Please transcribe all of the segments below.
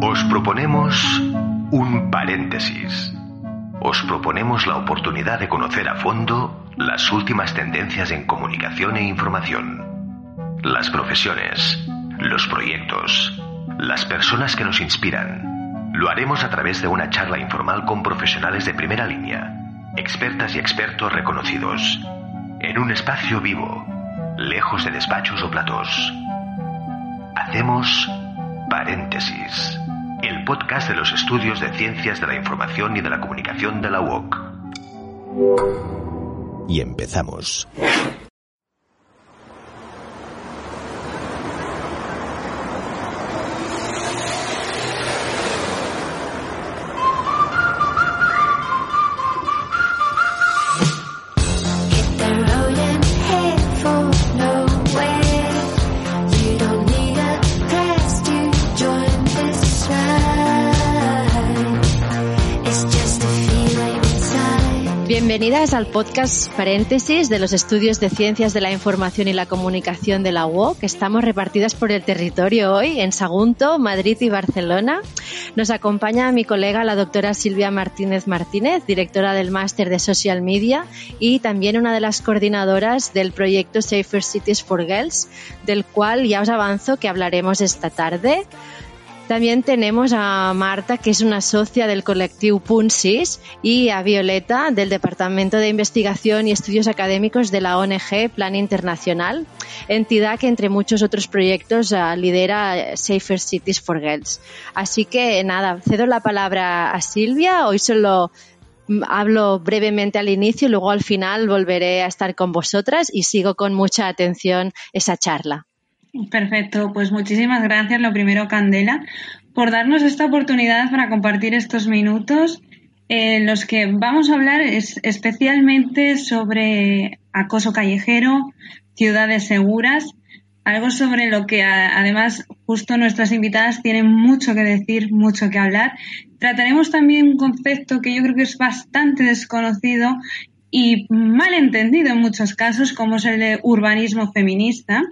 Os proponemos un paréntesis. Os proponemos la oportunidad de conocer a fondo las últimas tendencias en comunicación e información, las profesiones, los proyectos, las personas que nos inspiran. Lo haremos a través de una charla informal con profesionales de primera línea, expertas y expertos reconocidos, en un espacio vivo, lejos de despachos o platos. Hacemos paréntesis, el podcast de los estudios de ciencias de la información y de la comunicación de la UOC. Y empezamos. Bienvenidas al podcast Paréntesis de los estudios de Ciencias de la Información y la Comunicación de la UOC. Estamos repartidas por el territorio hoy en Sagunto, Madrid y Barcelona. Nos acompaña mi colega la doctora Silvia Martínez Martínez, directora del Máster de Social Media y también una de las coordinadoras del proyecto Safer Cities for Girls, del cual ya os avanzo que hablaremos esta tarde. También tenemos a Marta, que es una socia del colectivo Punsis, y a Violeta, del Departamento de Investigación y Estudios Académicos de la ONG Plan Internacional, entidad que entre muchos otros proyectos ah, lidera eh, Safer Cities for Girls. Así que nada, cedo la palabra a Silvia. Hoy solo mm, hablo brevemente al inicio luego al final volveré a estar con vosotras y sigo con mucha atención esa charla. Perfecto, pues muchísimas gracias, lo primero, Candela, por darnos esta oportunidad para compartir estos minutos en los que vamos a hablar es- especialmente sobre acoso callejero, ciudades seguras, algo sobre lo que además justo nuestras invitadas tienen mucho que decir, mucho que hablar. Trataremos también un concepto que yo creo que es bastante desconocido y mal entendido en muchos casos, como es el de urbanismo feminista.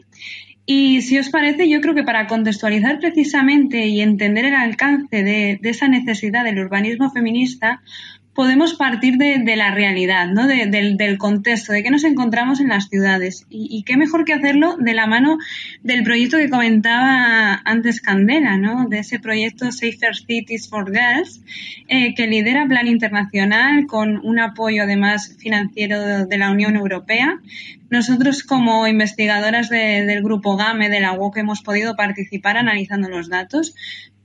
Y si os parece, yo creo que para contextualizar precisamente y entender el alcance de, de esa necesidad del urbanismo feminista, podemos partir de, la realidad, ¿no? De- del, contexto, de qué nos encontramos en las ciudades. Y, qué mejor que hacerlo de la mano del proyecto que comentaba antes Candela, ¿no? De ese proyecto Safer Cities for Girls, eh, que lidera Plan Internacional con un apoyo además financiero de, de la Unión Europea. Nosotros como investigadoras de- del grupo GAME de la UOC hemos podido participar analizando los datos.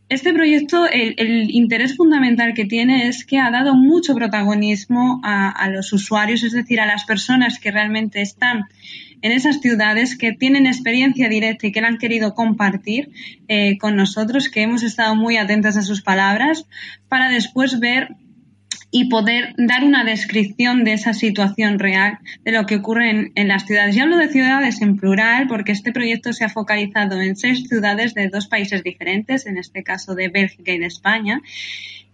Este proyecto, el, interés fundamental que tiene es que ha dado mucho protagonismo a, a los usuarios, es decir, a las personas que realmente están en esas ciudades, que tienen experiencia directa y que la han querido compartir eh, con nosotros, que hemos estado muy atentas a sus palabras, para después ver y poder dar una descripción de esa situación real de lo que ocurre en, las ciudades. Y hablo de ciudades en plural porque este proyecto se ha focalizado en seis ciudades de dos países diferentes, en este caso de Bélgica y de España.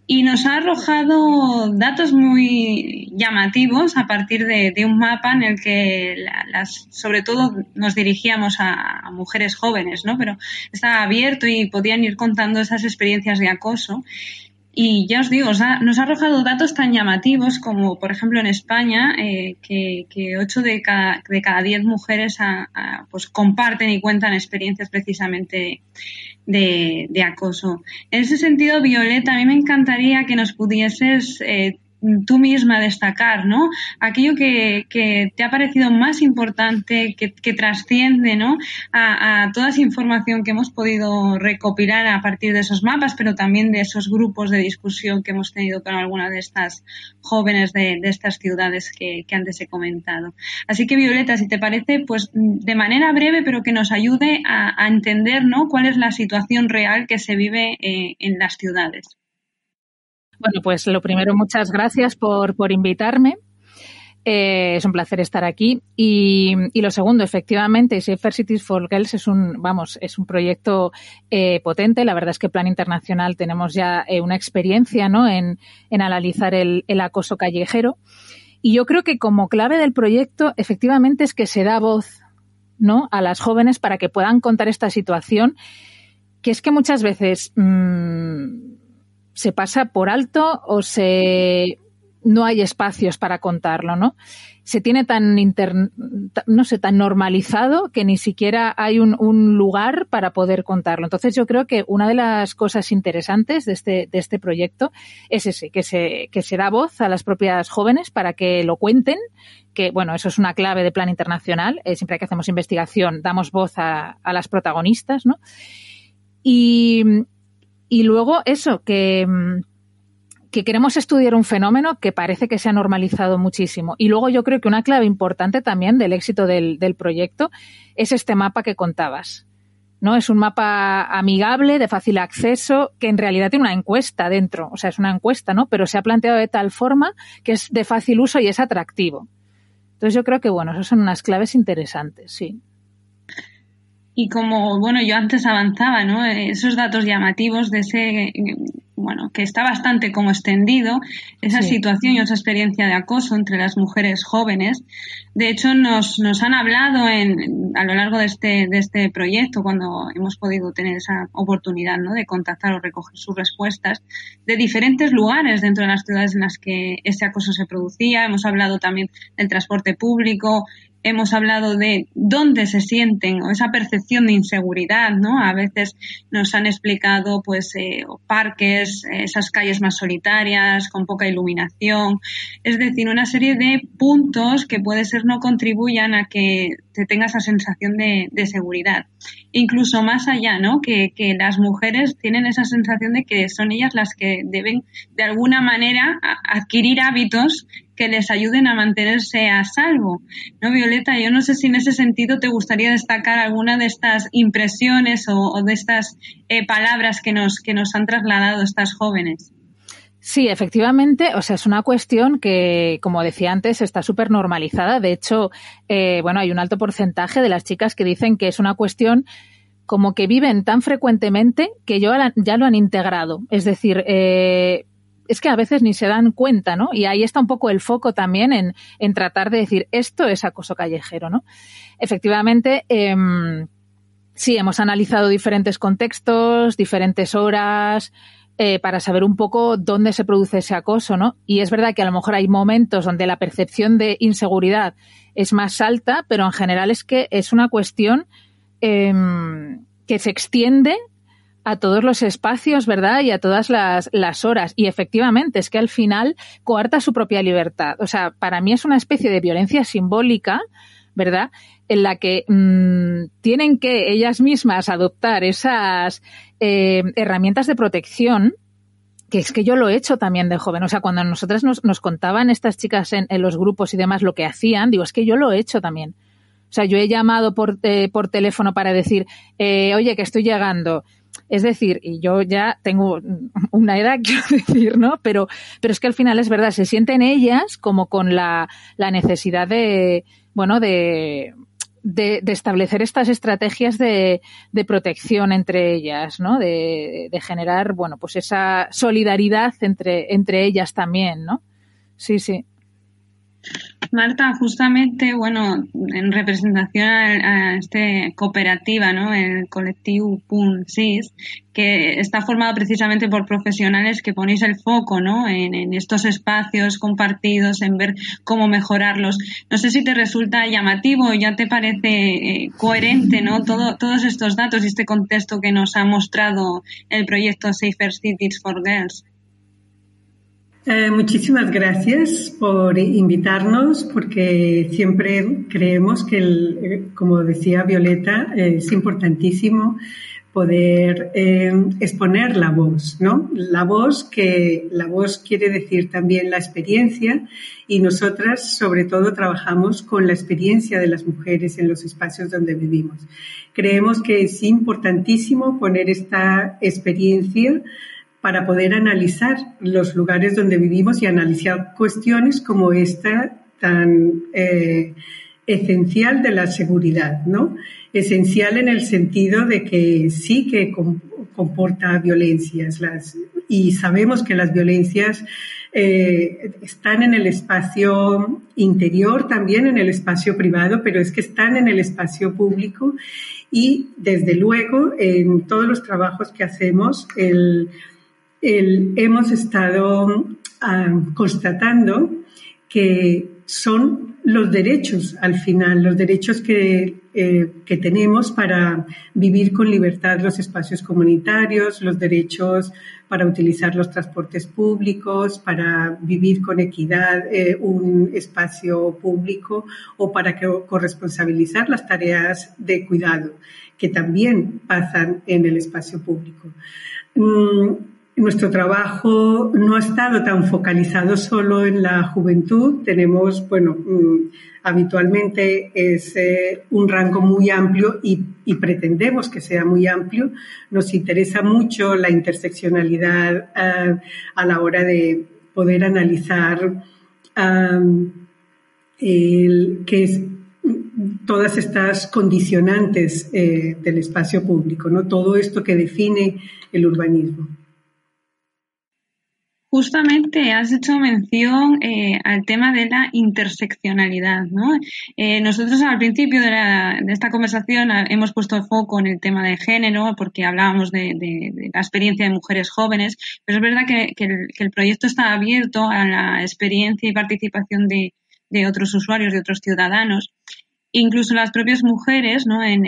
Y nos ha arrojado datos muy llamativos a partir de, un mapa en el que la- las, sobre todo nos dirigíamos a, a mujeres jóvenes, ¿no? Pero estaba abierto y podían ir contando esas experiencias de acoso. Y ya os digo, nos ha arrojado datos tan llamativos como, por ejemplo, en España, eh, que, que 8 de cada, de cada 10 mujeres pues comparten y cuentan experiencias precisamente de, de acoso. En ese sentido, Violeta, a mí me encantaría que nos pudieses eh, tú misma destacar, ¿no? Aquello que, te ha parecido más importante, que, trasciende, ¿no? A, toda esa información que hemos podido recopilar a partir de esos mapas, pero también de esos grupos de discusión que hemos tenido con algunas de estas jóvenes de, estas ciudades que, antes he comentado. Así que, Violeta, si te parece, pues de manera breve, pero que nos ayude a, a entender, ¿no? Cuál es la situación real que se vive eh, en las ciudades. Bueno, pues lo primero, muchas gracias por, por invitarme. Eh, es un placer estar aquí. Y, y, lo segundo, efectivamente, Safer Cities for Girls es un, vamos, es un proyecto eh, potente. La verdad es que Plan Internacional tenemos ya eh, una experiencia ¿no? en, en analizar el, el acoso callejero. Y yo creo que como clave del proyecto, efectivamente, es que se da voz ¿no? a las jóvenes para que puedan contar esta situación, que es que muchas veces mmm, se pasa por alto o se no hay espacios para contarlo, ¿no? Se tiene tan inter, no sé, tan normalizado que ni siquiera hay un, lugar para poder contarlo. Entonces yo creo que una de las cosas interesantes de este, de este proyecto es ese, que se, que se da voz a las propias jóvenes para que lo cuenten, que bueno, eso es una clave de plan internacional. Eh, siempre que hacemos investigación damos voz a, a las protagonistas, ¿no? Y, y luego eso, que, que queremos estudiar un fenómeno que parece que se ha normalizado muchísimo. Y luego yo creo que una clave importante también del éxito del, del proyecto es este mapa que contabas. ¿no? Es un mapa amigable, de fácil acceso, que en realidad tiene una encuesta dentro. O sea, es una encuesta, ¿no? Pero se ha planteado de tal forma que es de fácil uso y es atractivo. Entonces yo creo que, bueno, esas son unas claves interesantes, sí. Y como, bueno, yo antes avanzaba, ¿no? Esos datos llamativos de ese, bueno, que está bastante como extendido, esa sí. situación y esa experiencia de acoso entre las mujeres jóvenes. De hecho, nos, nos han hablado en, a lo largo de este, de este proyecto, cuando hemos podido tener esa oportunidad, ¿no? De contactar o recoger sus respuestas, de diferentes lugares dentro de las ciudades en las que ese acoso se producía. Hemos hablado también del transporte público, hemos hablado de dónde se sienten o esa percepción de inseguridad, ¿no? A veces nos han explicado, pues, eh, parques, esas calles más solitarias, con poca iluminación, es decir, una serie de puntos que puede ser no contribuyan a que te tenga esa sensación de, de seguridad. Incluso más allá, ¿no? Que, que, las mujeres tienen esa sensación de que son ellas las que deben, de alguna manera, adquirir hábitos que les ayuden a mantenerse a salvo. ¿No, Violeta? Yo no sé si en ese sentido te gustaría destacar alguna de estas impresiones o, de estas eh, palabras que nos, que nos han trasladado estas jóvenes. Sí, efectivamente, o sea, es una cuestión que, como decía antes, está súper normalizada. De hecho, eh, bueno, hay un alto porcentaje de las chicas que dicen que es una cuestión como que viven tan frecuentemente que ya lo han integrado. Es decir, eh, es que a veces ni se dan cuenta, ¿no? Y ahí está un poco el foco también en, tratar de decir esto es acoso callejero, ¿no? Efectivamente, eh, sí, hemos analizado diferentes contextos, diferentes horas, eh, para saber un poco dónde se produce ese acoso, ¿no? Y es verdad que a lo mejor hay momentos donde la percepción de inseguridad es más alta, pero en general es que es una cuestión eh, que se extiende a todos los espacios, ¿verdad? Y a todas las, las, horas. Y efectivamente, es que al final coarta su propia libertad. O sea, para mí es una especie de violencia simbólica, ¿verdad? En la que mmm, tienen que ellas mismas adoptar esas eh, herramientas de protección que es que yo lo he hecho también de joven. O sea, cuando nosotras nos, nos contaban estas chicas en, en, los grupos y demás lo que hacían, digo, es que yo lo he hecho también. O sea, yo he llamado por, eh, por teléfono para decir, eh, oye, que estoy llegando. Es decir, y yo ya tengo una edad, quiero decir, ¿no? Pero, pero es que al final es verdad, se sienten ellas como con la, la necesidad de, bueno, de, de, establecer estas estrategias de, de, protección entre ellas, ¿no? De, de, generar, bueno, pues esa solidaridad entre, entre ellas también, ¿no? Sí, sí. Marta, justamente, bueno, en representación a, a este cooperativa, ¿no? El colectivo PUN-SIS, que está formado precisamente por profesionales que ponéis el foco, ¿no? En, estos espacios compartidos, en ver cómo mejorarlos. No sé si te resulta llamativo, ya te parece eh, coherente, ¿no? Todo, todos estos datos y este contexto que nos ha mostrado el proyecto Safer Cities for Girls. Eh, muchísimas gracias por invitarnos porque siempre creemos que, el, como decía Violeta, es importantísimo poder eh, exponer la voz, ¿no? La voz que la voz quiere decir también la experiencia y nosotras sobre todo trabajamos con la experiencia de las mujeres en los espacios donde vivimos. Creemos que es importantísimo poner esta experiencia para poder analizar los lugares donde vivimos y analizar cuestiones como esta tan eh, esencial de la seguridad, ¿no? Esencial en el sentido de que sí que comporta violencias y sabemos que las violencias eh, están en el espacio interior, también en el espacio privado, pero es que están en el espacio público y desde luego en todos los trabajos que hacemos hemos estado ah, constatando que son los derechos al final, los derechos que, eh, que, tenemos para vivir con libertad los espacios comunitarios, los derechos para utilizar los transportes públicos, para vivir con equidad eh, un espacio público o para corresponsabilizar las tareas de cuidado que también pasan en el espacio público. Mm, nuestro trabajo no ha estado tan focalizado solo en la juventud. Tenemos, bueno, mm, habitualmente es eh, un rango muy amplio y, pretendemos que sea muy amplio. Nos interesa mucho la interseccionalidad eh, a la hora de poder analizar que es, todas estas condicionantes eh, del espacio público, ¿no? Todo esto que define el urbanismo. Justamente has hecho mención eh, al tema de la interseccionalidad. ¿no? Eh, nosotros al principio de, esta conversación hemos puesto foco en el tema de género porque hablábamos de, la experiencia de mujeres jóvenes, pero es verdad que, el, proyecto está abierto a la experiencia y participación de, otros usuarios, de otros ciudadanos. Incluso las propias mujeres, ¿no? en,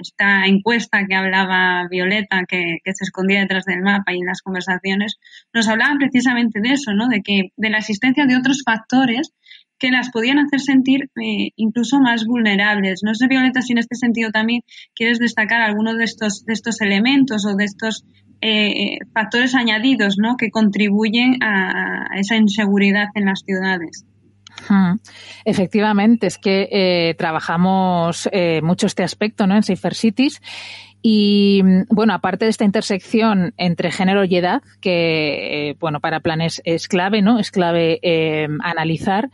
esta encuesta que hablaba Violeta, que, se escondía detrás del mapa y en las conversaciones, nos hablaban precisamente de eso, ¿no? De que, de la existencia de otros factores que las podían hacer sentir eh, incluso más vulnerables. No sé, Violeta, si en este sentido también quieres destacar algunos de estos, de estos elementos o de estos eh, factores añadidos ¿no? que contribuyen a esa inseguridad en las ciudades. Efectivamente, es que eh, trabajamos eh, mucho este aspecto ¿no? en Safer Cities. Y bueno, aparte de esta intersección entre género y edad, que eh, bueno, para planes es clave, ¿no? Es clave analizar.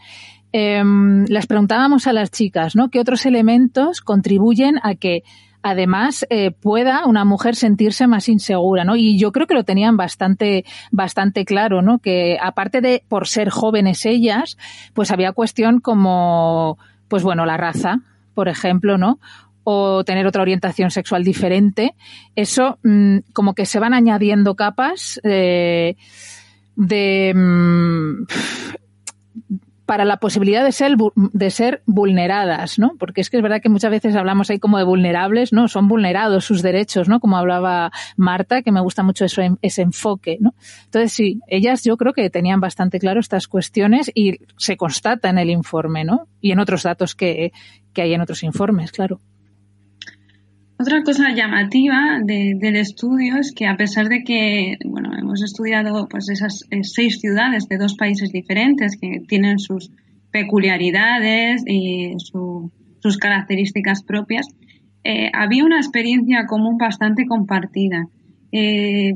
Em, les preguntábamos a las chicas, ¿no? ¿Qué otros elementos contribuyen a que además eh, pueda una mujer sentirse más insegura, ¿no? Y yo creo que lo tenían bastante, bastante claro, ¿no? Que aparte de por ser jóvenes ellas, pues había cuestión como, pues bueno, la raza, por ejemplo, ¿no? o tener otra orientación sexual diferente, eso mm, como que se van añadiendo capas eh, de, mm, para la posibilidad de ser, de ser vulneradas, ¿no? Porque es que es verdad que muchas veces hablamos ahí como de vulnerables, ¿no? Son vulnerados sus derechos, ¿no? Como hablaba Marta, que me gusta mucho eso, ese enfoque, ¿no? Entonces sí, ellas yo creo que tenían bastante claro estas cuestiones y se constata en el informe, ¿no? Y en otros datos que, que hay en otros informes, claro. Otra cosa llamativa del estudio es que a pesar de que bueno hemos estudiado pues esas eh, seis ciudades de dos países diferentes que tienen sus peculiaridades y sus características propias, eh, había una experiencia común bastante compartida. Eh,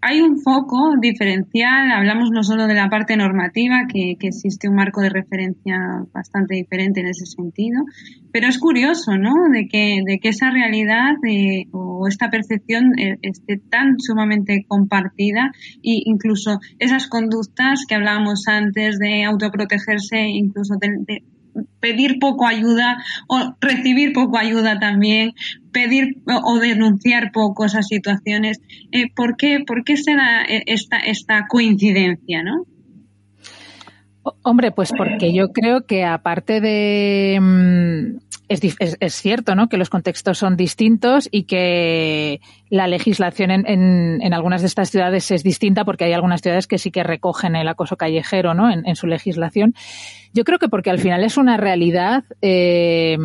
hay un foco diferencial, hablamos no solo de la parte normativa, que, existe un marco de referencia bastante diferente en ese sentido, pero es curioso, ¿no? De que, de que esa realidad eh, o esta percepción eh, esté tan sumamente compartida e incluso esas conductas que hablábamos antes de autoprotegerse, incluso de pedir poco ayuda o recibir poco ayuda también, pedir o denunciar poco esas situaciones. Eh, ¿por, qué, ¿Por qué se da eh, esta, esta coincidencia, no? Hombre, pues porque yo creo que aparte de... Mm, es, cierto, ¿no? Que los contextos son distintos y que la legislación en, en, algunas de estas ciudades es distinta porque hay algunas ciudades que sí que recogen el acoso callejero, ¿no? En, su legislación. Yo creo que porque al final es una realidad eh,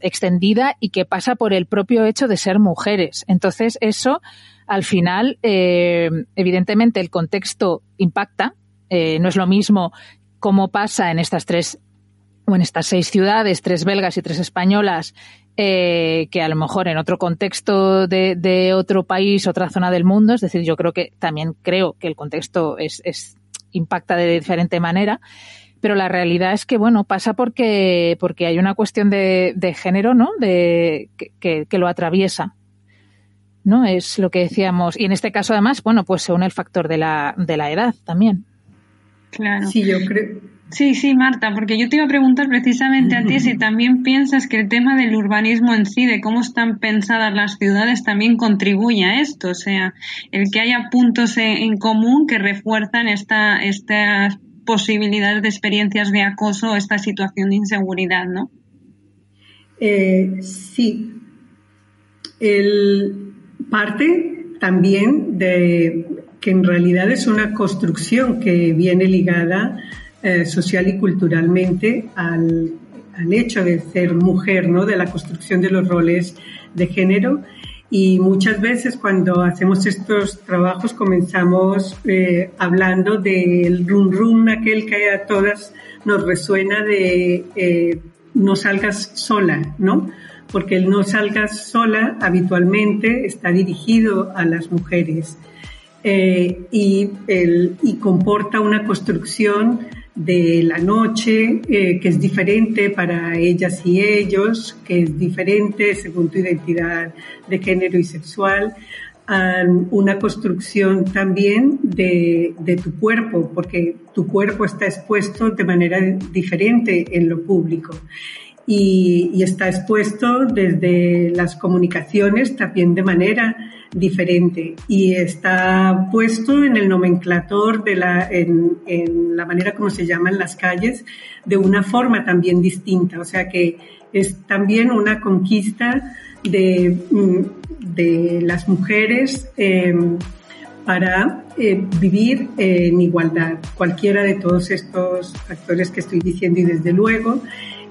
extendida y que pasa por el propio hecho de ser mujeres. Entonces, eso, al final, eh, evidentemente, el contexto impacta. Eh, no es lo mismo cómo pasa en estas tres o en estas seis ciudades, tres belgas y tres españolas, eh, que a lo mejor en otro contexto de, otro país, otra zona del mundo, es decir, yo creo que también creo que el contexto es, impacta de diferente manera, pero la realidad es que bueno pasa porque porque hay una cuestión de, género, ¿no? De que, que, lo atraviesa. ¿No? Es lo que decíamos. Y en este caso, además, bueno, pues se une el factor de la, de la edad también. Claro. Sí, yo creo. Sí, sí, Marta, porque yo te iba a preguntar precisamente a ti si también piensas que el tema del urbanismo en sí, de cómo están pensadas las ciudades, también contribuye a esto, o sea, el que haya puntos en, común que refuerzan esta, estas posibilidades de experiencias de acoso, esta situación de inseguridad, ¿no? Eh, sí. El parte también de que en realidad es una construcción que viene ligada eh, social y culturalmente al, al hecho de ser mujer, ¿no? De la construcción de los roles de género. Y muchas veces cuando hacemos estos trabajos comenzamos eh, hablando del rum rum, aquel que a todas nos resuena de eh, no salgas sola, ¿no? Porque el no salgas sola habitualmente está dirigido a las mujeres eh, y, el, y comporta una construcción de la noche eh, que es diferente para ellas y ellos, que es diferente según tu identidad de género y sexual, una construcción también de, tu cuerpo, porque tu cuerpo está expuesto de manera diferente en lo público. Y, está expuesto desde las comunicaciones también de manera diferente y está puesto en el nomenclator de la, en, en la manera como se llaman las calles de una forma también distinta. O sea que es también una conquista de, de las mujeres eh, para eh, vivir en igualdad. Cualquiera de todos estos factores que estoy diciendo y desde luego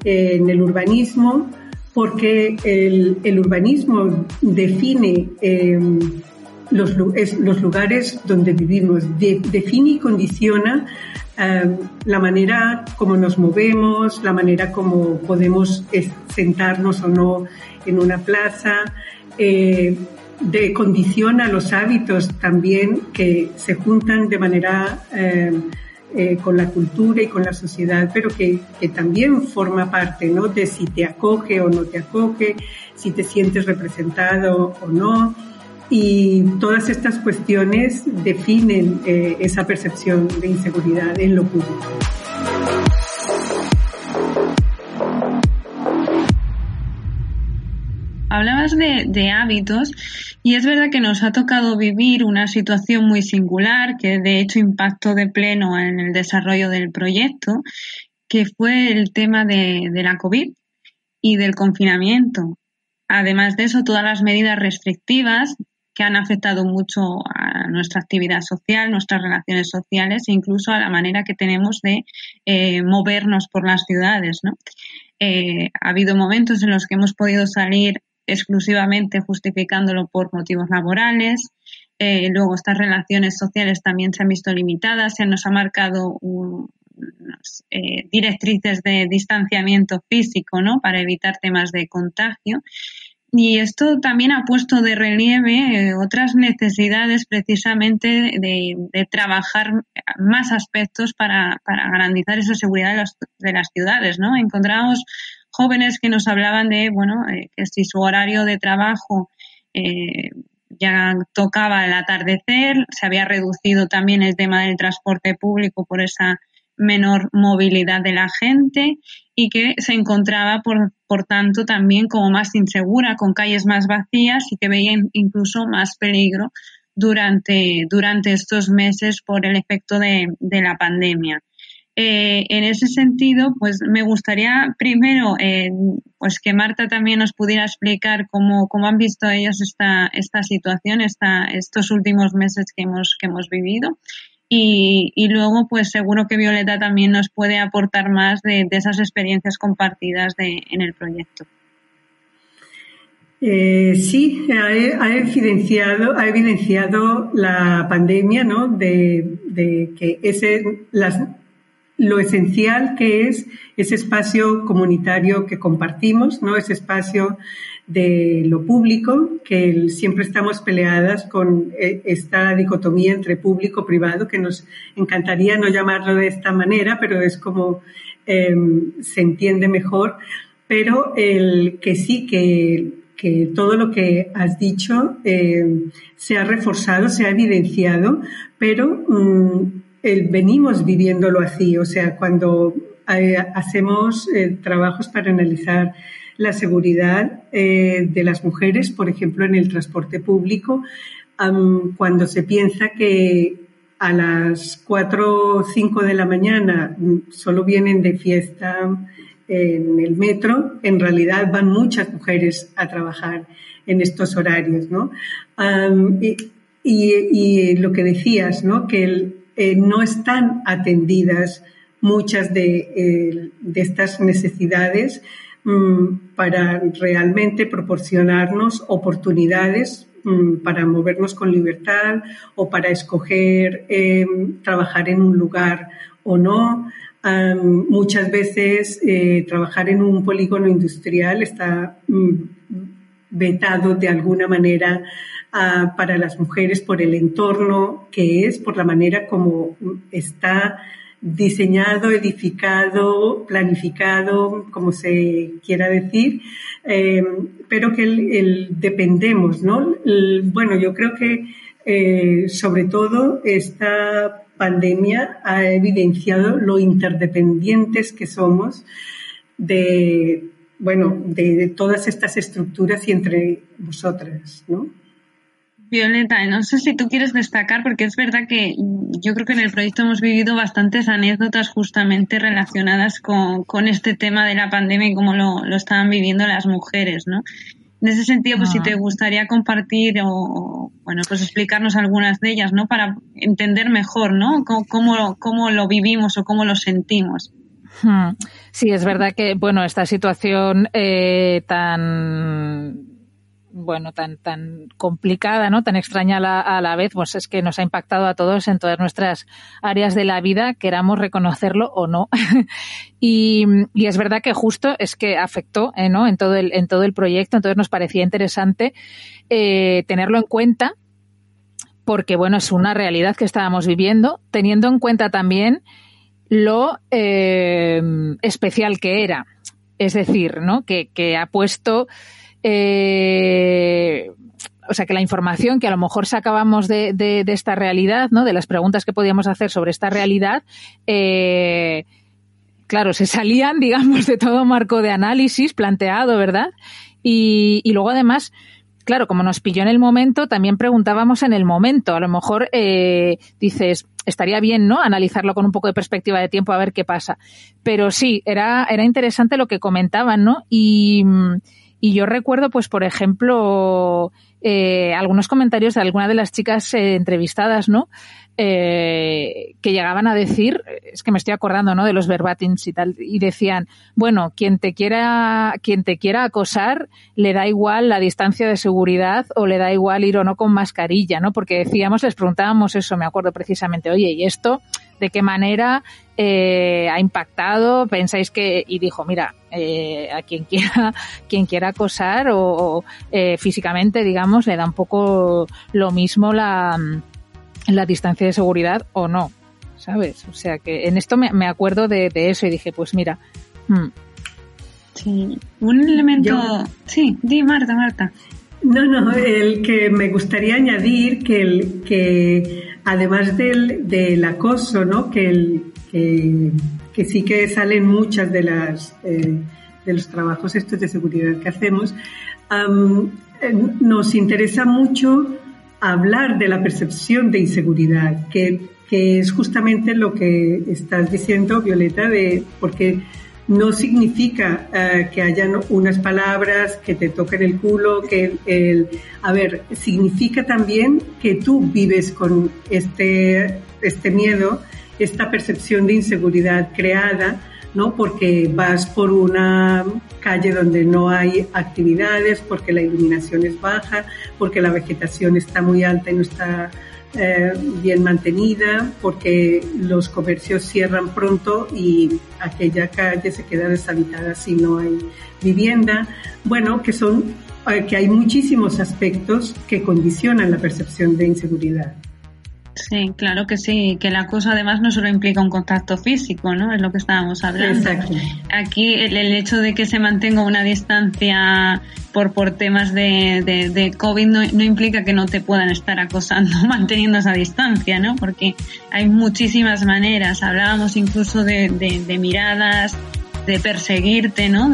eh, en el urbanismo porque el, urbanismo define eh, los, es, los, lugares donde vivimos, de, define y condiciona eh, la manera como nos movemos, la manera como podemos sentarnos o no en una plaza, eh, condiciona los hábitos también que se juntan de manera eh, con la cultura y con la sociedad, pero que, que, también forma parte ¿no? de si te acoge o no te acoge, si te sientes representado o no. Y todas estas cuestiones definen eh, esa percepción de inseguridad en lo público. Hablabas de, hábitos y es verdad que nos ha tocado vivir una situación muy singular que de hecho impactó de pleno en el desarrollo del proyecto, que fue el tema de, de la COVID y del confinamiento. Además de eso, todas las medidas restrictivas que han afectado mucho a nuestra actividad social, nuestras relaciones sociales e incluso a la manera que tenemos de eh, movernos por las ciudades. ¿no? Eh, ha habido momentos en los que hemos podido salir exclusivamente justificándolo por motivos laborales. Eh, luego estas relaciones sociales también se han visto limitadas, se nos ha marcado eh, directrices de distanciamiento físico ¿no? para evitar temas de contagio. Y esto también ha puesto de relieve eh, otras necesidades precisamente de, de, trabajar más aspectos para, para garantizar esa seguridad de las, de las ciudades. ¿no? Encontramos jóvenes que nos hablaban de, bueno, eh, que si su horario de trabajo eh, ya tocaba el atardecer, se había reducido también el tema del transporte público por esa menor movilidad de la gente y que se encontraba, por, por tanto, también como más insegura, con calles más vacías y que veía incluso más peligro durante, durante estos meses por el efecto de, de la pandemia. Eh, en ese sentido, pues me gustaría primero eh, pues que Marta también nos pudiera explicar cómo, cómo han visto ellos esta, esta situación, estos últimos meses que hemos, que hemos vivido. Y, luego, pues seguro que Violeta también nos puede aportar más de, esas experiencias compartidas en el proyecto. Eh, sí, ha, ha, evidenciado, ha evidenciado la pandemia, ¿no? De, de que ese, las, lo esencial que es ese espacio comunitario que compartimos, ¿no? Ese espacio de lo público, que siempre estamos peleadas con eh, esta dicotomía entre público y privado, que nos encantaría no llamarlo de esta manera, pero es como eh, se entiende mejor. Pero el que sí, que, que todo lo que has dicho eh, se ha reforzado, se ha evidenciado, pero mmm, el- venimos viviéndolo así, o sea, cuando eh, hacemos eh, trabajos para analizar la seguridad eh, de las mujeres, por ejemplo, en el transporte público, cuando se piensa que a las 4 o 5 de la mañana mm, solo vienen de fiesta en el metro, en realidad van muchas mujeres a trabajar en estos horarios, ¿no? Y, lo que decías, ¿no? Que eh, no están atendidas muchas de, eh, estas necesidades mm, para realmente proporcionarnos oportunidades mm, para movernos con libertad o para escoger eh, trabajar en un lugar o no. Muchas veces trabajar en un polígono industrial está mm, vetado de alguna manera para las mujeres por el entorno que es, por la manera como está diseñado, edificado, planificado, como se quiera decir, eh, pero que dependemos, ¿no? Bueno, yo creo que eh, sobre todo esta pandemia ha evidenciado lo interdependientes que somos de, bueno, de todas estas estructuras y entre vosotras, ¿no? Violeta, no sé si tú quieres destacar, porque es verdad que yo creo que en el proyecto hemos vivido bastantes anécdotas justamente relacionadas con, con este tema de la pandemia y cómo lo, lo estaban viviendo las mujeres, ¿no? En ese sentido, pues si Ah. te gustaría compartir o, bueno, pues explicarnos algunas de ellas, ¿no? Para entender mejor, ¿no? Cómo, cómo, cómo lo vivimos o cómo lo sentimos. Hmm. Sí, es verdad que, bueno, esta situación eh, tan bueno, tan, tan complicada, ¿no? Tan extraña a la, vez, pues es que nos ha impactado a todos en todas nuestras áreas de la vida, queramos reconocerlo o no. y, y es verdad que justo es que afectó, eh, ¿no? En todo el, en todo el proyecto, entonces nos parecía interesante eh, tenerlo en cuenta porque, bueno, es una realidad que estábamos viviendo, teniendo en cuenta también lo eh, especial que era. Es decir, ¿no? Que, que ha puesto eh, o sea, que la información que a lo mejor sacábamos de, esta realidad, ¿no? De las preguntas que podíamos hacer sobre esta realidad, eh, claro, se salían, digamos, de todo marco de análisis planteado, ¿verdad? Y, y luego además, claro, como nos pilló en el momento, también preguntábamos en el momento. A lo mejor eh, dices, estaría bien, ¿no? Analizarlo con un poco de perspectiva de tiempo a ver qué pasa. Pero sí, era, era interesante lo que comentaban, ¿no? Y, y yo recuerdo, pues, por ejemplo, eh, algunos comentarios de alguna de las chicas eh, entrevistadas, ¿no? Eh, que llegaban a decir, es que me estoy acordando, ¿no? De los verbatins y tal, y decían, bueno, quien te quiera, quien te quiera acosar, le da igual la distancia de seguridad o le da igual ir o no con mascarilla, ¿no? Porque decíamos, les preguntábamos eso, me acuerdo precisamente, oye, ¿y esto de qué manera eh, ha impactado? ¿Pensáis que, y dijo, mira, eh, a quien quiera, quien quiera acosar o, o eh, físicamente, digamos, le da un poco lo mismo la, la distancia de seguridad o no, ¿sabes? O sea que en esto me, me acuerdo de, de, eso y dije, pues mira. Hmm. Sí, un elemento. Yo... Sí, di Marta, Marta. No, no, el que me gustaría añadir que, el, que además del, del acoso, ¿no? Que, que, sí que salen muchas de las eh, de los trabajos estos de seguridad que hacemos, um, nos interesa mucho hablar de la percepción de inseguridad, que, que es justamente lo que estás diciendo, Violeta, de porque no significa uh, que hayan unas palabras que te toquen el culo, que el, a ver, significa también que tú vives con este, este miedo, esta percepción de inseguridad creada, ¿no? Porque vas por una calle donde no hay actividades, porque la iluminación es baja, porque la vegetación está muy alta y no está eh, bien mantenida, porque los comercios cierran pronto y aquella calle se queda deshabitada si no hay vivienda. Bueno, que son eh, que hay muchísimos aspectos que condicionan la percepción de inseguridad. Sí, claro que sí, que la cosa además no solo implica un contacto físico, ¿no? Es lo que estábamos hablando. Exacto. Aquí el, el hecho de que se mantenga una distancia por, por temas de, de, de COVID no, no implica que no te puedan estar acosando manteniendo esa distancia, ¿no? Porque hay muchísimas maneras. Hablábamos incluso de, de, miradas, de perseguirte, ¿no?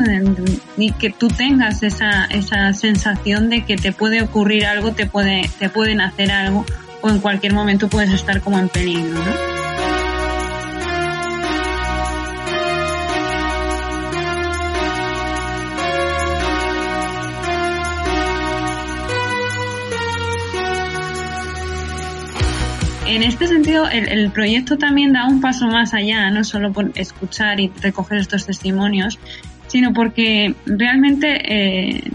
Y que tú tengas esa, esa sensación de que te puede ocurrir algo, te puede, te pueden hacer algo, o en cualquier momento puedes estar como en peligro, ¿no? En este sentido, el, proyecto también da un paso más allá, no solo por escuchar y recoger estos testimonios, sino porque realmente eh,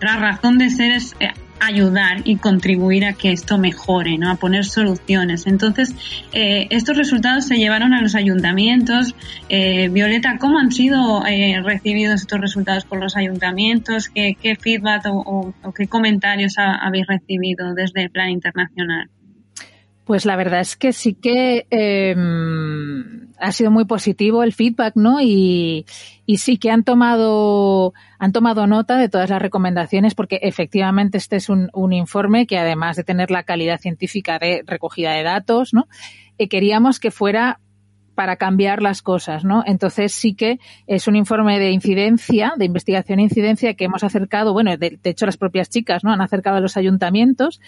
la razón de ser es eh, ayudar y contribuir a que esto mejore, ¿no? a poner soluciones. Entonces, eh, estos resultados se llevaron a los ayuntamientos. Eh, Violeta, ¿cómo han sido eh, recibidos estos resultados por los ayuntamientos? ¿Qué, qué feedback o, o- qué comentarios ha- habéis recibido desde el plan internacional? Pues la verdad es que sí que eh, ha sido muy positivo el feedback, ¿no? Y, y sí que han tomado, han tomado nota de todas las recomendaciones porque efectivamente este es un, un informe que además de tener la calidad científica de recogida de datos, ¿no? Eh, queríamos que fuera para cambiar las cosas, ¿no? Entonces sí que es un informe de incidencia, de investigación e incidencia que hemos acercado, bueno, de, de hecho las propias chicas, ¿no? Han acercado a los ayuntamientos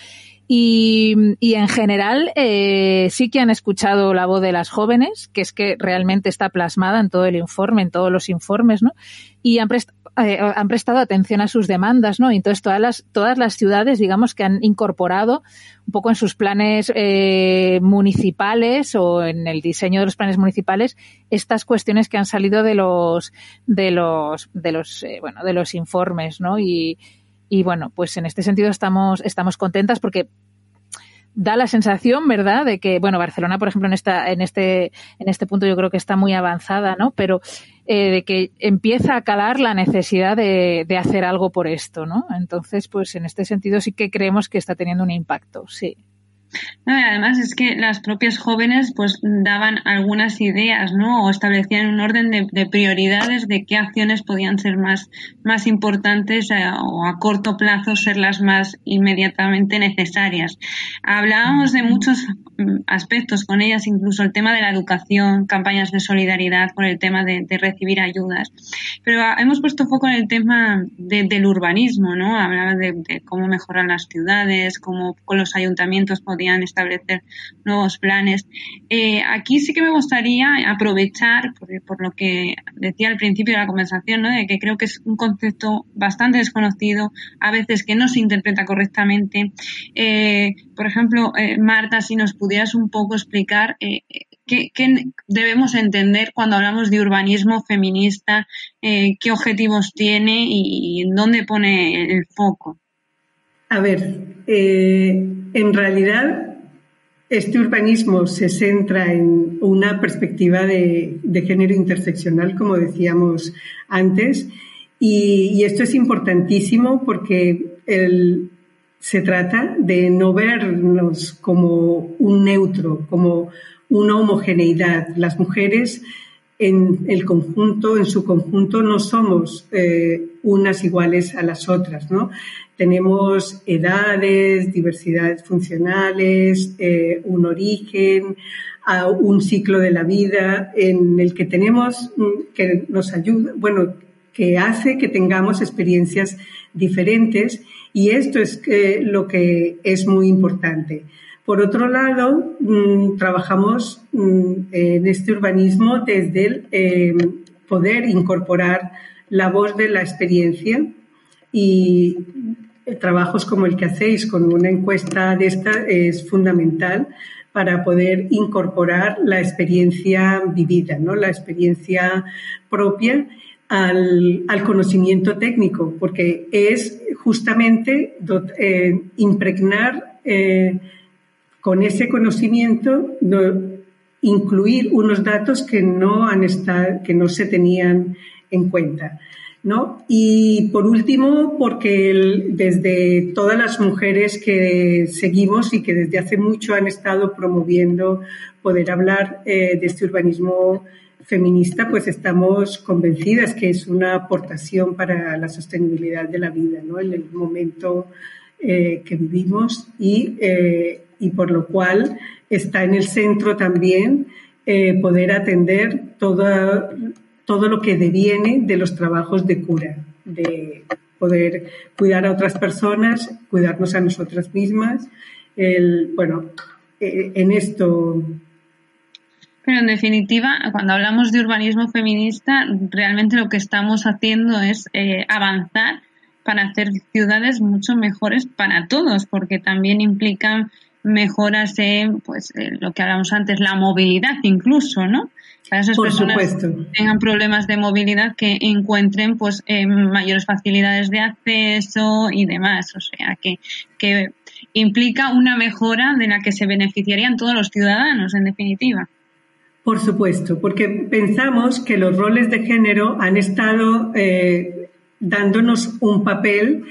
y, en general eh, sí que han escuchado la voz de las jóvenes, que es que realmente está plasmada en todo el informe, en todos los informes, ¿no? Y han, prest- eh, han prestado atención a sus demandas, ¿no? Y entonces todas las, todas las ciudades, digamos, que han incorporado un poco en sus planes eh, municipales o en el diseño de los planes municipales estas cuestiones que han salido de los de los de los eh, bueno de los informes, ¿no? Y, y bueno, pues en este sentido estamos estamos contentas porque da la sensación, ¿verdad?, de que, bueno, Barcelona, por ejemplo, en esta, en este, en este punto yo creo que está muy avanzada, ¿no? Pero eh, de que empieza a calar la necesidad de, de hacer algo por esto, ¿no? Entonces, pues en este sentido sí que creemos que está teniendo un impacto, sí. No, además es que las propias jóvenes pues daban algunas ideas, ¿no? O establecían un orden de, de prioridades de qué acciones podían ser más, más importantes eh, o a corto plazo ser las más inmediatamente necesarias. Hablábamos de muchos mm, aspectos con ellas, incluso el tema de la educación, campañas de solidaridad por el tema de, de recibir ayudas. Pero ah, hemos puesto foco en el tema de- del urbanismo, ¿no? Hablaba de, de cómo mejorar las ciudades, cómo con los ayuntamientos podían establecer nuevos planes. Eh, aquí sí que me gustaría aprovechar, por, lo que decía al principio de la conversación, ¿no? de que creo que es un concepto bastante desconocido, a veces que no se interpreta correctamente. Eh, por ejemplo, eh, Marta, si nos pudieras un poco explicar qué, debemos entender cuando hablamos de urbanismo feminista, qué objetivos tiene y en dónde pone el foco. A ver, eh, en realidad este urbanismo se centra en una perspectiva de, género interseccional, como decíamos antes, y, esto es importantísimo porque se trata de no vernos como un neutro, como una homogeneidad. Las mujeres en el conjunto, en su conjunto, no somos eh, unas iguales a las otras. Tenemos edades, diversidades funcionales, eh, un origen, un ciclo de la vida en el que tenemos, mm, que nos ayuda, bueno, que hace que tengamos experiencias diferentes y esto es que- lo que es muy importante. Por otro lado, mm, trabajamos mm, en este urbanismo desde el eh, poder incorporar la voz de la experiencia y trabajos como el que hacéis con una encuesta de esta es fundamental para poder incorporar la experiencia vivida, ¿no? la experiencia propia al, conocimiento técnico, porque es justamente eh, impregnar eh, con ese conocimiento no- incluir unos datos que no han estado, que no se tenían en cuenta. ¿no? Y por último, porque desde todas las mujeres que seguimos y que desde hace mucho han estado promoviendo poder hablar eh, de este urbanismo feminista, pues estamos convencidas que es una aportación para la sostenibilidad de la vida, ¿no? En el momento eh, que vivimos y, eh, y por lo cual está en el centro también eh, poder atender toda, todo lo que deviene de los trabajos de cura, de poder cuidar a otras personas, cuidarnos a nosotras mismas. El, bueno, eh, en esto Pero en definitiva, cuando hablamos de urbanismo feminista, realmente lo que estamos haciendo es eh, avanzar para hacer ciudades mucho mejores para todos, porque también implican mejoras en pues eh, lo que hablamos antes, la movilidad incluso, ¿no? Para esas Por personas supuesto. que tengan problemas de movilidad que encuentren pues eh, mayores facilidades de acceso y demás. O sea que, que implica una mejora de la que se beneficiarían todos los ciudadanos, en definitiva. Por supuesto, porque pensamos que los roles de género han estado eh, dándonos un papel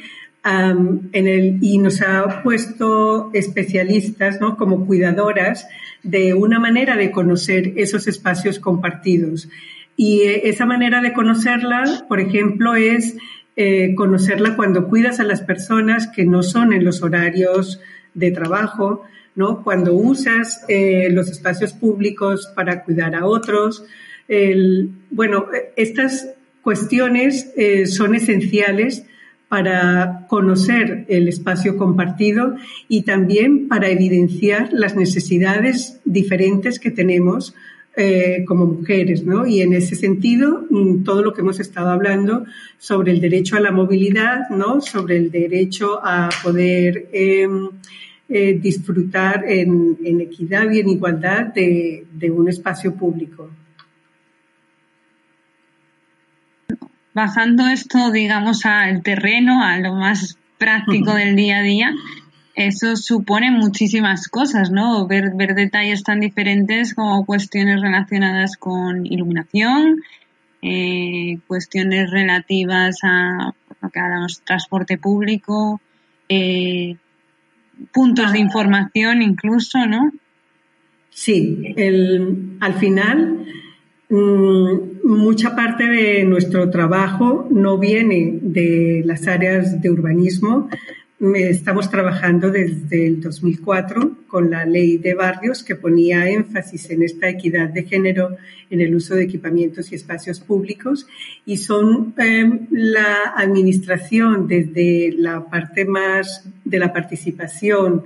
am, en el, y nos ha puesto especialistas ¿no? como cuidadoras de una manera de conocer esos espacios compartidos. Y eh, esa manera de conocerla, por ejemplo, es eh, conocerla cuando cuidas a las personas que no son en los horarios de trabajo, ¿no? Cuando usas eh, los espacios públicos para cuidar a otros. El, bueno, eh, estas cuestiones eh, son esenciales para conocer el espacio compartido y también para evidenciar las necesidades diferentes que tenemos eh, como mujeres, ¿no? Y en ese sentido, mm, todo lo que hemos estado hablando sobre el derecho a la movilidad, ¿no? Sobre el derecho a poder eh, eh, disfrutar en, equidad y en igualdad de un espacio público. Bajando esto, digamos, al terreno, a lo más práctico del día a día, eso supone muchísimas cosas, ¿no? Ver, ver detalles tan diferentes como cuestiones relacionadas con iluminación, eh, cuestiones relativas a lo que hablamos, transporte público, eh, puntos de información incluso, ¿no? Sí, el, al final mucha parte de nuestro trabajo no viene de las áreas de urbanismo. Estamos trabajando desde el 2004 con la ley de barrios que ponía énfasis en esta equidad de género en el uso de equipamientos y espacios públicos y son eh, la administración desde la parte más de la participación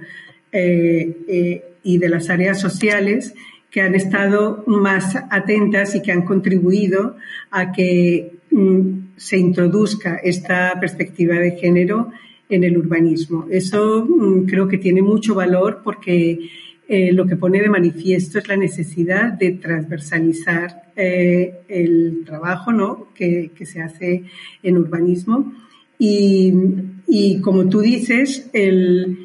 eh, eh, y de las áreas sociales que han estado más atentas y que han contribuido a que mm, se introduzca esta perspectiva de género en el urbanismo. Eso mm, creo que tiene mucho valor porque eh, lo que pone de manifiesto es la necesidad de transversalizar eh, el trabajo ¿no? que, que se hace en urbanismo. Y, y como tú dices, el,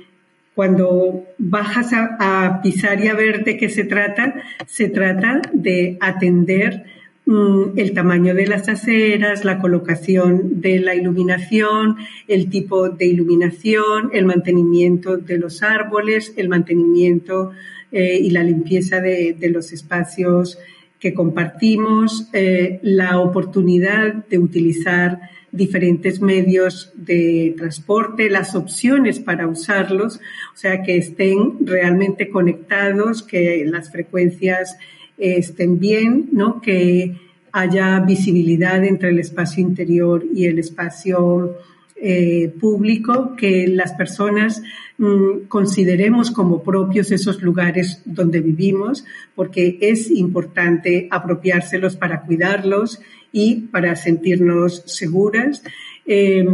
cuando bajas a, pisar y a ver de qué se trata, se trata de atender mmm, el tamaño de las aceras, la colocación de la iluminación, el tipo de iluminación, el mantenimiento de los árboles, el mantenimiento eh, y la limpieza de, de, los espacios que compartimos, eh, la oportunidad de utilizar diferentes medios de transporte, las opciones para usarlos, o sea, que estén realmente conectados, que las frecuencias eh, estén bien, ¿no? Que haya visibilidad entre el espacio interior y el espacio eh, público, que las personas mmm, consideremos como propios esos lugares donde vivimos, porque es importante apropiárselos para cuidarlos y para sentirnos seguras. Eh,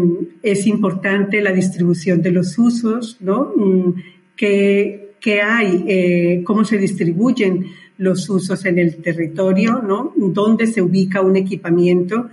es importante la distribución de los usos, ¿no? ¿Qué, qué hay? Eh, ¿Cómo se distribuyen los usos en el territorio? ¿no? ¿Dónde se ubica un equipamiento?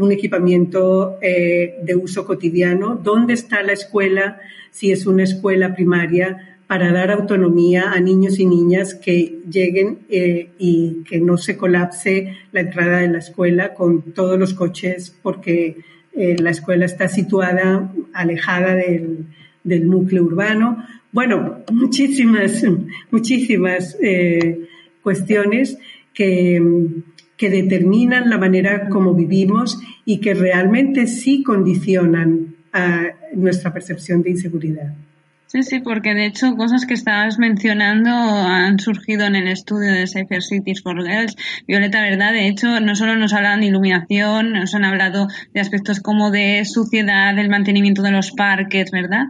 Un equipamiento eh, de uso cotidiano. ¿Dónde está la escuela? Si es una escuela primaria para dar autonomía a niños y niñas que lleguen eh, y que no se colapse la entrada de la escuela con todos los coches porque eh, la escuela está situada alejada del, del núcleo urbano. Bueno, muchísimas, muchísimas cuestiones que, que determinan la manera como vivimos y que realmente sí condicionan a nuestra percepción de inseguridad. Sí, sí, porque de hecho cosas que estabas mencionando han surgido en el estudio de Safer Cities for Girls. Violeta, ¿verdad? De hecho, no solo nos hablan de iluminación, nos han hablado de aspectos como de suciedad, del mantenimiento de los parques, ¿verdad?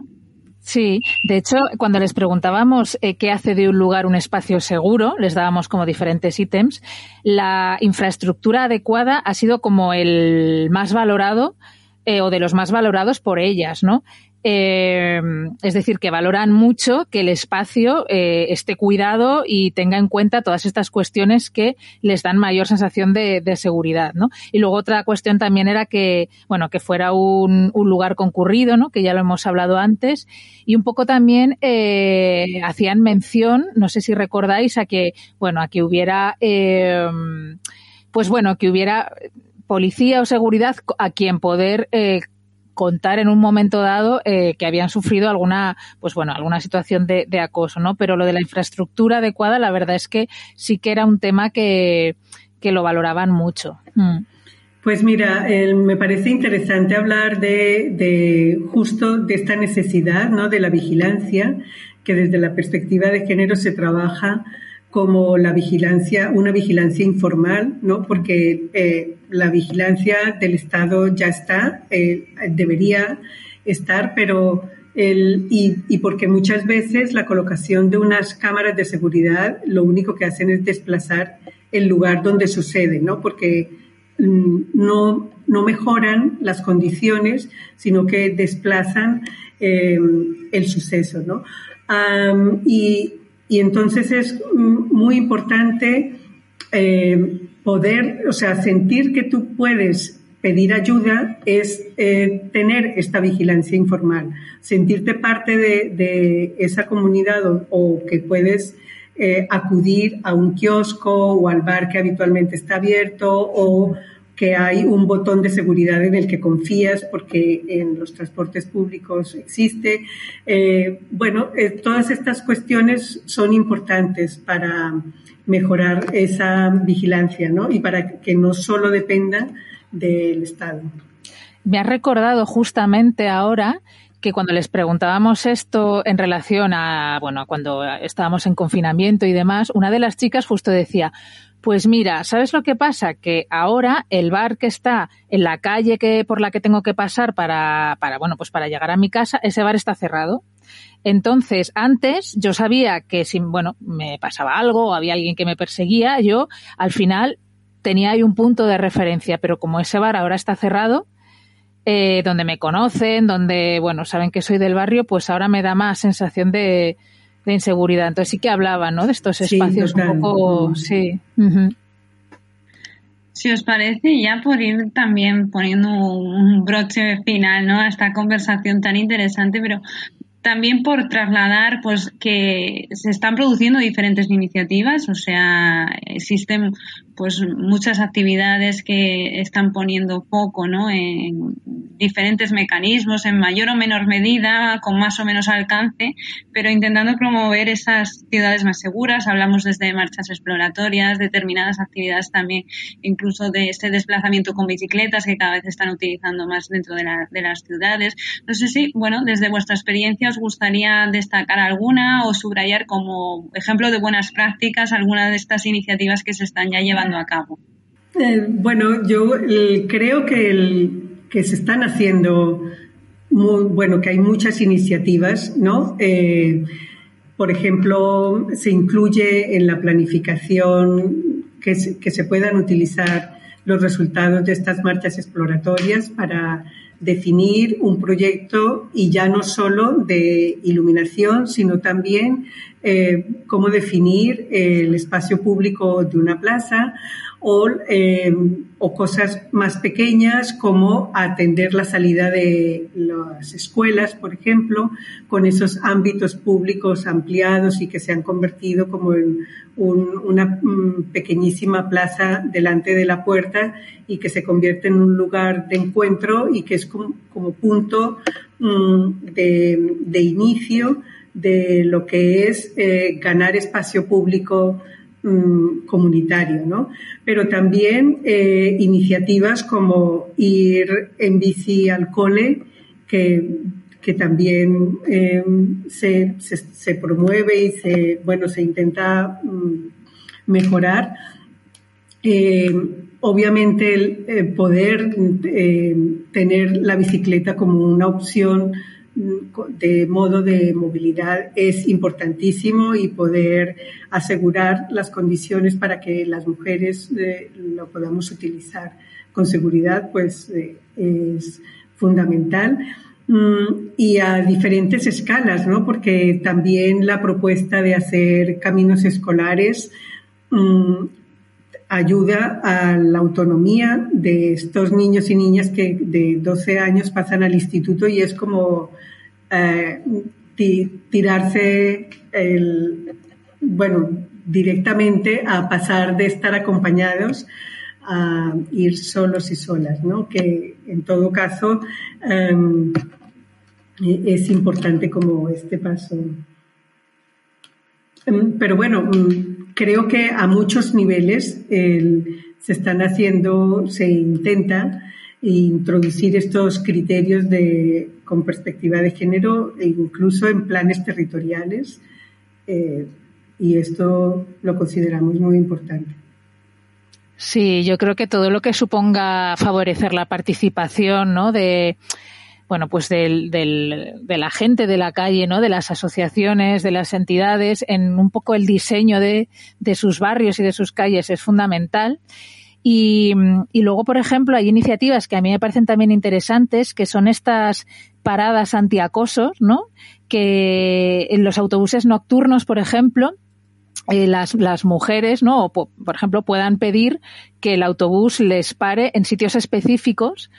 Sí, de hecho, cuando les preguntábamos eh, qué hace de un lugar un espacio seguro, les dábamos como diferentes ítems, la infraestructura adecuada ha sido como el más valorado eh, o de los más valorados por ellas, ¿no? Eh, es decir, que valoran mucho que el espacio eh, esté cuidado y tenga en cuenta todas estas cuestiones que les dan mayor sensación de, seguridad, ¿no? Y luego otra cuestión también era que, bueno, que fuera un, lugar concurrido, ¿no? Que ya lo hemos hablado antes. Y un poco también eh, hacían mención, no sé si recordáis, a que, bueno, a que hubiera, eh, pues bueno, que hubiera policía o seguridad a quien poder contar en un momento dado eh, que habían sufrido alguna, pues bueno, alguna situación de, acoso, ¿no? Pero lo de la infraestructura adecuada, la verdad es que sí que era un tema que, que lo valoraban mucho. Mm. Pues mira, me parece interesante hablar de, de, justo de esta necesidad, ¿no? De la vigilancia, que desde la perspectiva de género se trabaja como la vigilancia, una vigilancia informal, ¿no? Porque eh, la vigilancia del Estado ya está, eh, debería estar, pero el, y, y, porque muchas veces la colocación de unas cámaras de seguridad lo único que hacen es desplazar el lugar donde sucede, ¿no? Porque mm, no, no mejoran las condiciones, sino que desplazan eh, el suceso, ¿no? Y, y entonces es muy importante eh, poder, o sea, sentir que tú puedes pedir ayuda es eh, tener esta vigilancia informal, sentirte parte de, esa comunidad o, o que puedes eh, acudir a un kiosco o al bar que habitualmente está abierto o que hay un botón de seguridad en el que confías porque en los transportes públicos existe. Eh, bueno, eh, todas estas cuestiones son importantes para mejorar esa vigilancia ¿no? y para que no solo dependan del Estado. Me ha recordado justamente ahora que cuando les preguntábamos esto en relación a, bueno, cuando estábamos en confinamiento y demás, una de las chicas justo decía, pues mira, ¿sabes lo que pasa? Que ahora el bar que está en la calle que por la que tengo que pasar para, para bueno, pues para llegar a mi casa, ese bar está cerrado. Entonces, antes yo sabía que si, bueno, me pasaba algo o había alguien que me perseguía, yo al final tenía ahí un punto de referencia, pero como ese bar ahora está cerrado, eh, donde me conocen, donde, bueno, saben que soy del barrio, pues ahora me da más sensación de, de inseguridad. Entonces sí que hablaba, ¿no? De estos espacios sí, un poco, sí. Uh -huh. Si os parece, ya por ir también poniendo un broche final, ¿no? A esta conversación tan interesante, pero también por trasladar pues que se están produciendo diferentes iniciativas, o sea, existen pues muchas actividades que están poniendo foco ¿no? en diferentes mecanismos, en mayor o menor medida, con más o menos alcance, pero intentando promover esas ciudades más seguras. Hablamos desde marchas exploratorias, determinadas actividades también, incluso de este desplazamiento con bicicletas que cada vez están utilizando más dentro de, la, de las ciudades. No sé si, bueno, desde vuestra experiencia os gustaría destacar alguna o subrayar como ejemplo de buenas prácticas alguna de estas iniciativas que se están ya llevando a cabo? Eh, bueno, yo eh, creo que, el, que se están haciendo, muy, bueno, que hay muchas iniciativas, ¿no? Eh, por ejemplo, se incluye en la planificación que se, que se puedan utilizar los resultados de estas marchas exploratorias para definir un proyecto y ya no solo de iluminación, sino también eh, cómo definir el espacio público de una plaza o, eh, o cosas más pequeñas como atender la salida de las escuelas, por ejemplo, con esos ámbitos públicos ampliados y que se han convertido como en un- una mm, pequeñísima plaza delante de la puerta y que se convierte en un lugar de encuentro y que es como, punto mm, de, de inicio de lo que es eh, ganar espacio público mm, comunitario, ¿no? Pero también eh, iniciativas como ir en bici al cole, que, que también eh, se, se, promueve y se, bueno, se intenta mm, mejorar. Eh, obviamente el, eh, poder eh, tener la bicicleta como una opción de modo de movilidad es importantísimo y poder asegurar las condiciones para que las mujeres eh, lo podamos utilizar con seguridad pues eh, es fundamental Mm, y a diferentes escalas, ¿no? Porque también la propuesta de hacer caminos escolares mm, ayuda a la autonomía de estos niños y niñas que de 12 años pasan al instituto y es como eh, ti- tirarse el, bueno, directamente a pasar de estar acompañados a ir solos y solas, ¿no? Que en todo caso em, es importante como este paso. Em, Pero bueno, mm, creo que a muchos niveles el- se están haciendo, se intenta introducir estos criterios de, con perspectiva de género e incluso en planes territoriales eh, y esto lo consideramos muy importante. Sí, yo creo que todo lo que suponga favorecer la participación, ¿no? De, bueno, pues del, del, de la gente de la calle, ¿no? De las asociaciones, de las entidades, en un poco el diseño de, de sus barrios y de sus calles es fundamental. Y, y luego, por ejemplo, hay iniciativas que a mí me parecen también interesantes, que son estas paradas antiacosos, ¿no? Que en los autobuses nocturnos, por ejemplo, eh, las, las mujeres, ¿no? O, po- por ejemplo, puedan pedir que el autobús les pare en sitios específicos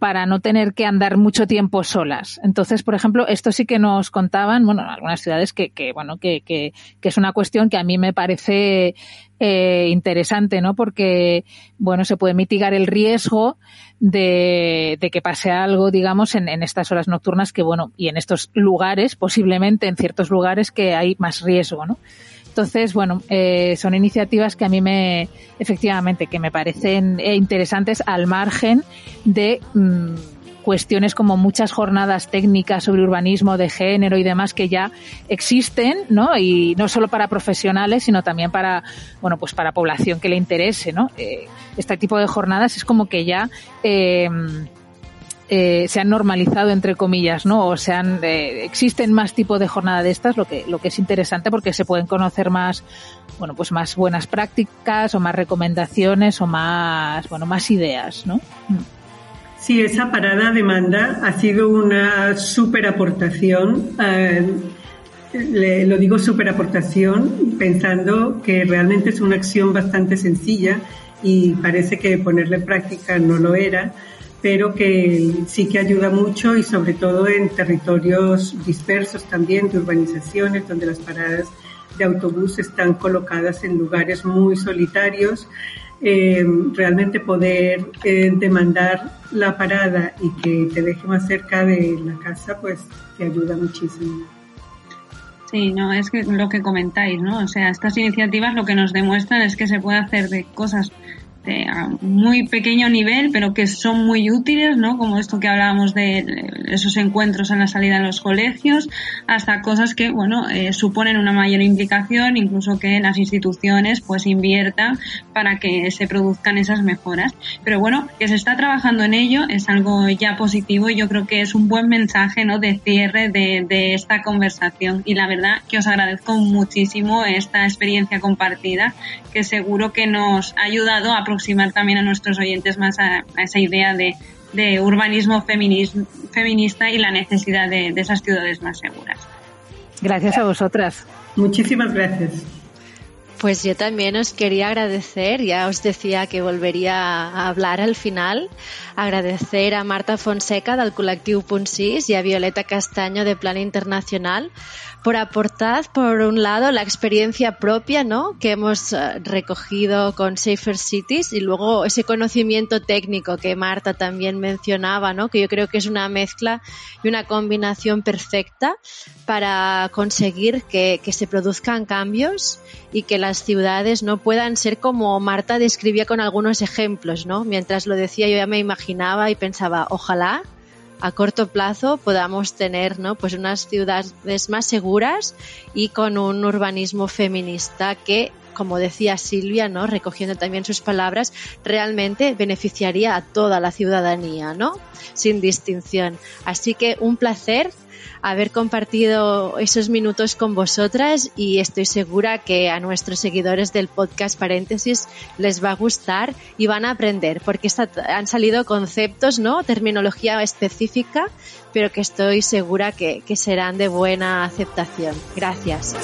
para no tener que andar mucho tiempo solas. Entonces, por ejemplo, esto sí que nos contaban, bueno, en algunas ciudades que, que bueno, que, que, que es una cuestión que a mí me parece eh, interesante, ¿no? Porque, bueno, se puede mitigar el riesgo de, de que pase algo, digamos, en, en estas horas nocturnas que, bueno, y en estos lugares, posiblemente en ciertos lugares que hay más riesgo, ¿no? Entonces, bueno, eh, son iniciativas que a mí me, efectivamente, que me parecen eh, interesantes al margen de mm, cuestiones como muchas jornadas técnicas sobre urbanismo de género y demás que ya existen, ¿no? Y no solo para profesionales, sino también para, bueno, pues para población que le interese, ¿no? Eh, este tipo de jornadas es como que ya, eh, se han normalizado entre comillas, ¿no? O se han, eh, existen más tipos de jornada de estas, lo que, lo que es interesante porque se pueden conocer más, bueno, pues más buenas prácticas o más recomendaciones o más, bueno, más ideas, ¿no? Mm. Sí, esa parada demanda ha sido una súper aportación. eh, lo digo súper aportación pensando que realmente es una acción bastante sencilla y parece que ponerla en práctica no lo era, pero que sí que ayuda mucho y sobre todo en territorios dispersos también de urbanizaciones donde las paradas de autobús están colocadas en lugares muy solitarios eh, realmente poder eh, demandar la parada y que te deje más cerca de la casa, pues te ayuda muchísimo. Sí, no, es que lo que comentáis, ¿no? O sea, estas iniciativas lo que nos demuestran es que se puede hacer de cosas de a muy pequeño nivel, pero que son muy útiles, ¿no? Como esto que hablábamos de esos encuentros en la salida de los colegios, hasta cosas que, bueno, eh, suponen una mayor implicación, incluso que las instituciones pues inviertan para que se produzcan esas mejoras. Pero bueno, que se está trabajando en ello es algo ya positivo y yo creo que es un buen mensaje, ¿no? De cierre de, de esta conversación. Y la verdad que os agradezco muchísimo esta experiencia compartida, que seguro que nos ha ayudado a aproximar también a nuestros oyentes más a, a esa idea de, de urbanismo feminis, feminista y la necesidad de, de, esas ciudades más seguras. Gracias a vosotras. Muchísimas gracias. Pues yo también os quería agradecer, ya os decía que volvería a hablar al final, agradecer a Marta Fonseca del col·lectiu Punt 6 y a Violeta Castaño de Plan Internacional por aportar, por un lado, la experiencia propia ¿no? que hemos eh, recogido con Safer Cities y luego ese conocimiento técnico que Marta también mencionaba, ¿no? que yo creo que es una mezcla y una combinación perfecta para conseguir que, que se produzcan cambios y que las ciudades no puedan ser como Marta describía con algunos ejemplos. ¿no? Mientras lo decía yo ya me imaginaba y pensaba, ojalá a corto plazo podamos tener ¿no? pues unas ciudades más seguras y con un urbanismo feminista que como decía Silvia, ¿no? recogiendo también sus palabras, realmente beneficiaría a toda la ciudadanía, ¿no? Sin distinción. Así que un placer haber compartido esos minutos con vosotras y estoy segura que a nuestros seguidores del podcast Paréntesis les va a gustar y van a aprender porque está, han salido conceptos, ¿no? Terminología específica, pero que estoy segura que, que serán de buena aceptación. Gracias.